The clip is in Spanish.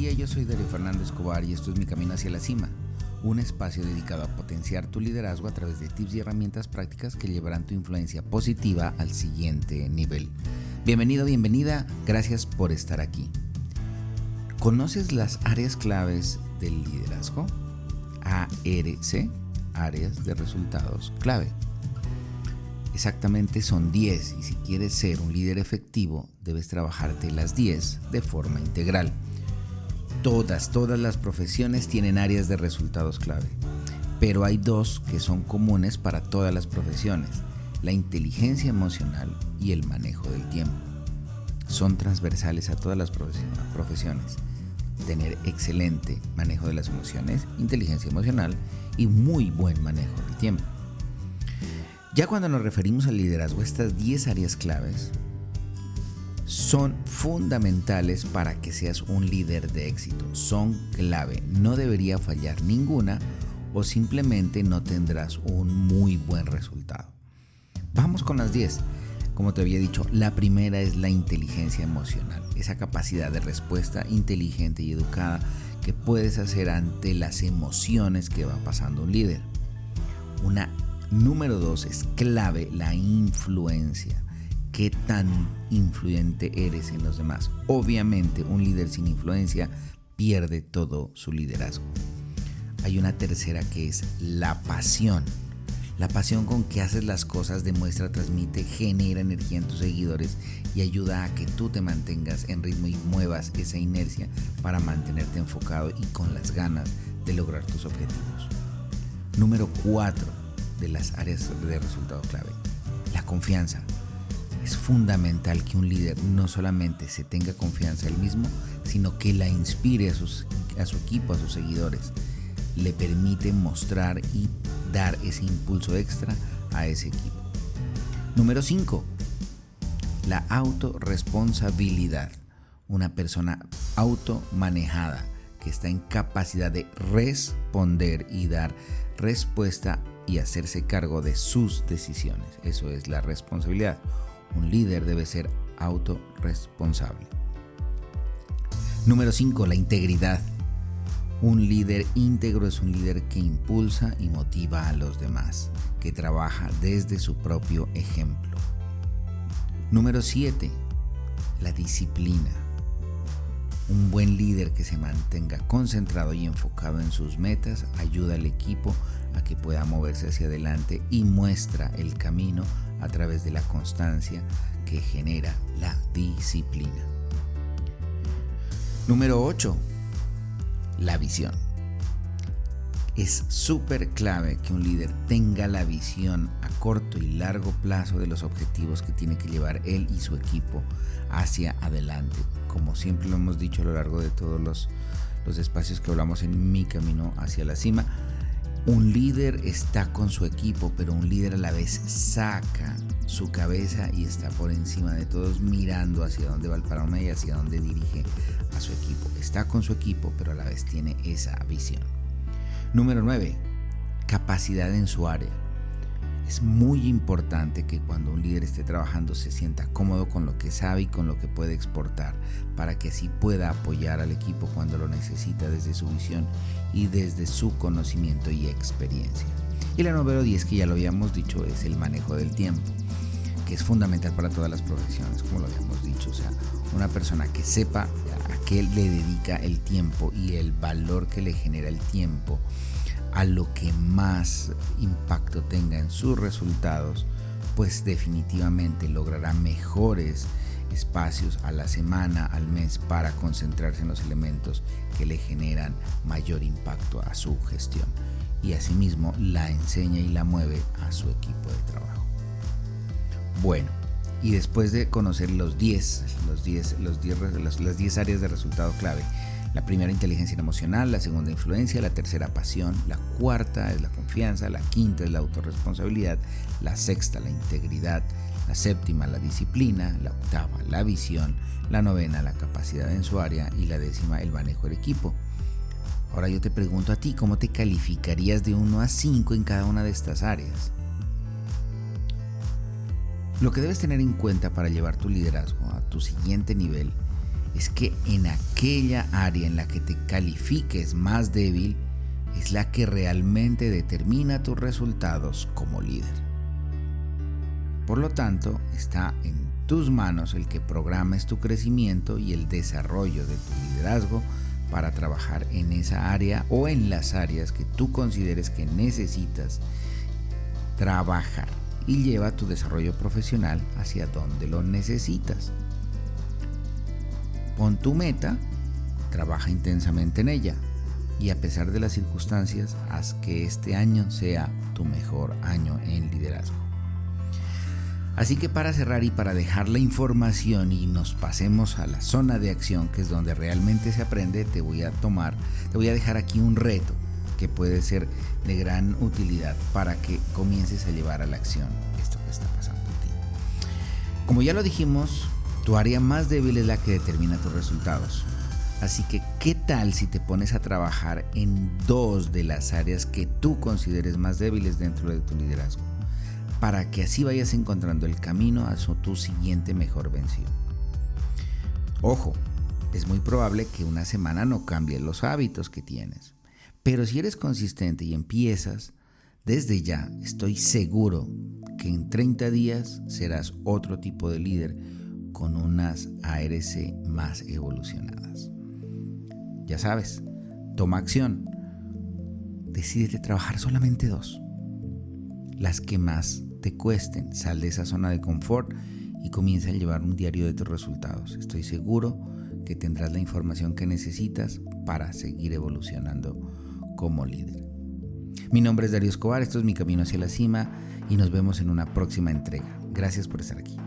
día, yo soy Darío Fernando Escobar y esto es Mi Camino hacia la Cima, un espacio dedicado a potenciar tu liderazgo a través de tips y herramientas prácticas que llevarán tu influencia positiva al siguiente nivel. Bienvenido, bienvenida, gracias por estar aquí. ¿Conoces las áreas claves del liderazgo? ARC, áreas de resultados clave. Exactamente son 10 y si quieres ser un líder efectivo debes trabajarte las 10 de forma integral. Todas, todas las profesiones tienen áreas de resultados clave, pero hay dos que son comunes para todas las profesiones, la inteligencia emocional y el manejo del tiempo. Son transversales a todas las profesiones. Tener excelente manejo de las emociones, inteligencia emocional y muy buen manejo del tiempo. Ya cuando nos referimos al liderazgo, estas 10 áreas claves son fundamentales para que seas un líder de éxito. Son clave. No debería fallar ninguna o simplemente no tendrás un muy buen resultado. Vamos con las 10. Como te había dicho, la primera es la inteligencia emocional, esa capacidad de respuesta inteligente y educada que puedes hacer ante las emociones que va pasando un líder. Una Número dos es clave la influencia. ¿Qué tan influyente eres en los demás? Obviamente un líder sin influencia pierde todo su liderazgo. Hay una tercera que es la pasión. La pasión con que haces las cosas demuestra, transmite, genera energía en tus seguidores y ayuda a que tú te mantengas en ritmo y muevas esa inercia para mantenerte enfocado y con las ganas de lograr tus objetivos. Número 4 de las áreas de resultado clave. La confianza. Fundamental que un líder no solamente se tenga confianza él mismo, sino que la inspire a, sus, a su equipo, a sus seguidores. Le permite mostrar y dar ese impulso extra a ese equipo. Número 5. La autorresponsabilidad. Una persona automanejada que está en capacidad de responder y dar respuesta y hacerse cargo de sus decisiones. Eso es la responsabilidad. Un líder debe ser autorresponsable. Número 5. La integridad. Un líder íntegro es un líder que impulsa y motiva a los demás, que trabaja desde su propio ejemplo. Número 7. La disciplina. Un buen líder que se mantenga concentrado y enfocado en sus metas ayuda al equipo a que pueda moverse hacia adelante y muestra el camino a través de la constancia que genera la disciplina. Número 8. La visión. Es súper clave que un líder tenga la visión a corto y largo plazo de los objetivos que tiene que llevar él y su equipo hacia adelante como siempre lo hemos dicho a lo largo de todos los, los espacios que hablamos en mi camino hacia la cima, un líder está con su equipo, pero un líder a la vez saca su cabeza y está por encima de todos mirando hacia dónde va el panorama y hacia dónde dirige a su equipo. Está con su equipo, pero a la vez tiene esa visión. Número 9. Capacidad en su área. Es muy importante que cuando un líder esté trabajando se sienta cómodo con lo que sabe y con lo que puede exportar para que así pueda apoyar al equipo cuando lo necesita desde su visión y desde su conocimiento y experiencia. Y la número 10 que ya lo habíamos dicho es el manejo del tiempo, que es fundamental para todas las profesiones, como lo habíamos dicho. O sea, una persona que sepa a qué le dedica el tiempo y el valor que le genera el tiempo a lo que más impacto tenga en sus resultados, pues definitivamente logrará mejores espacios a la semana, al mes, para concentrarse en los elementos que le generan mayor impacto a su gestión. Y asimismo la enseña y la mueve a su equipo de trabajo. Bueno, y después de conocer los 10, los 10, los 10, las 10 áreas de resultado clave, la primera inteligencia emocional, la segunda influencia, la tercera pasión, la cuarta es la confianza, la quinta es la autorresponsabilidad, la sexta la integridad, la séptima la disciplina, la octava la visión, la novena la capacidad en su área y la décima el manejo del equipo. Ahora yo te pregunto a ti, ¿cómo te calificarías de 1 a 5 en cada una de estas áreas? Lo que debes tener en cuenta para llevar tu liderazgo a tu siguiente nivel es que en aquella área en la que te califiques más débil es la que realmente determina tus resultados como líder. Por lo tanto, está en tus manos el que programes tu crecimiento y el desarrollo de tu liderazgo para trabajar en esa área o en las áreas que tú consideres que necesitas trabajar y lleva tu desarrollo profesional hacia donde lo necesitas. Pon tu meta, trabaja intensamente en ella y a pesar de las circunstancias, haz que este año sea tu mejor año en liderazgo. Así que para cerrar y para dejar la información y nos pasemos a la zona de acción, que es donde realmente se aprende, te voy a tomar, te voy a dejar aquí un reto que puede ser de gran utilidad para que comiences a llevar a la acción esto que está pasando en ti. Como ya lo dijimos, tu área más débil es la que determina tus resultados. Así que, ¿qué tal si te pones a trabajar en dos de las áreas que tú consideres más débiles dentro de tu liderazgo? Para que así vayas encontrando el camino a tu siguiente mejor vención. Ojo, es muy probable que una semana no cambie los hábitos que tienes. Pero si eres consistente y empiezas, desde ya estoy seguro que en 30 días serás otro tipo de líder con unas ARC más evolucionadas. Ya sabes, toma acción. Decídete trabajar solamente dos. Las que más te cuesten. Sal de esa zona de confort y comienza a llevar un diario de tus resultados. Estoy seguro que tendrás la información que necesitas para seguir evolucionando como líder. Mi nombre es Darío Escobar, esto es Mi Camino hacia la Cima y nos vemos en una próxima entrega. Gracias por estar aquí.